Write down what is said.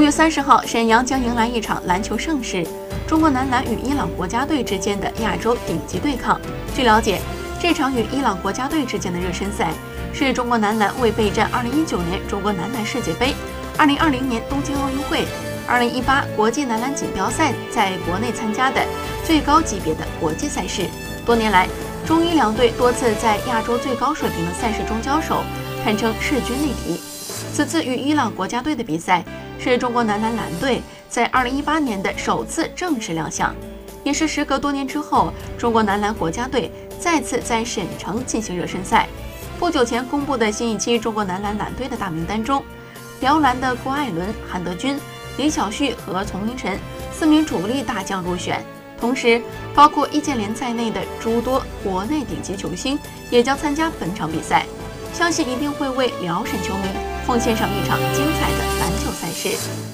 五月三十号，沈阳将迎来一场篮球盛事——中国男篮与伊朗国家队之间的亚洲顶级对抗。据了解，这场与伊朗国家队之间的热身赛，是中国男篮为备战2019年中国男篮世界杯、2020年东京奥运会、2018国际男篮锦标赛在国内参加的最高级别的国际赛事。多年来，中伊两队多次在亚洲最高水平的赛事中交手，堪称势均力敌。此次与伊朗国家队的比赛。是中国男篮篮队在2018年的首次正式亮相，也是时隔多年之后，中国男篮国家队再次在沈城进行热身赛。不久前公布的新一期中国男篮篮队的大名单中，辽篮的郭艾伦、韩德君、李晓旭和丛明晨四名主力大将入选，同时包括易建联在内的诸多国内顶级球星也将参加本场比赛，相信一定会为辽沈球迷奉献上一场精彩的。赛事。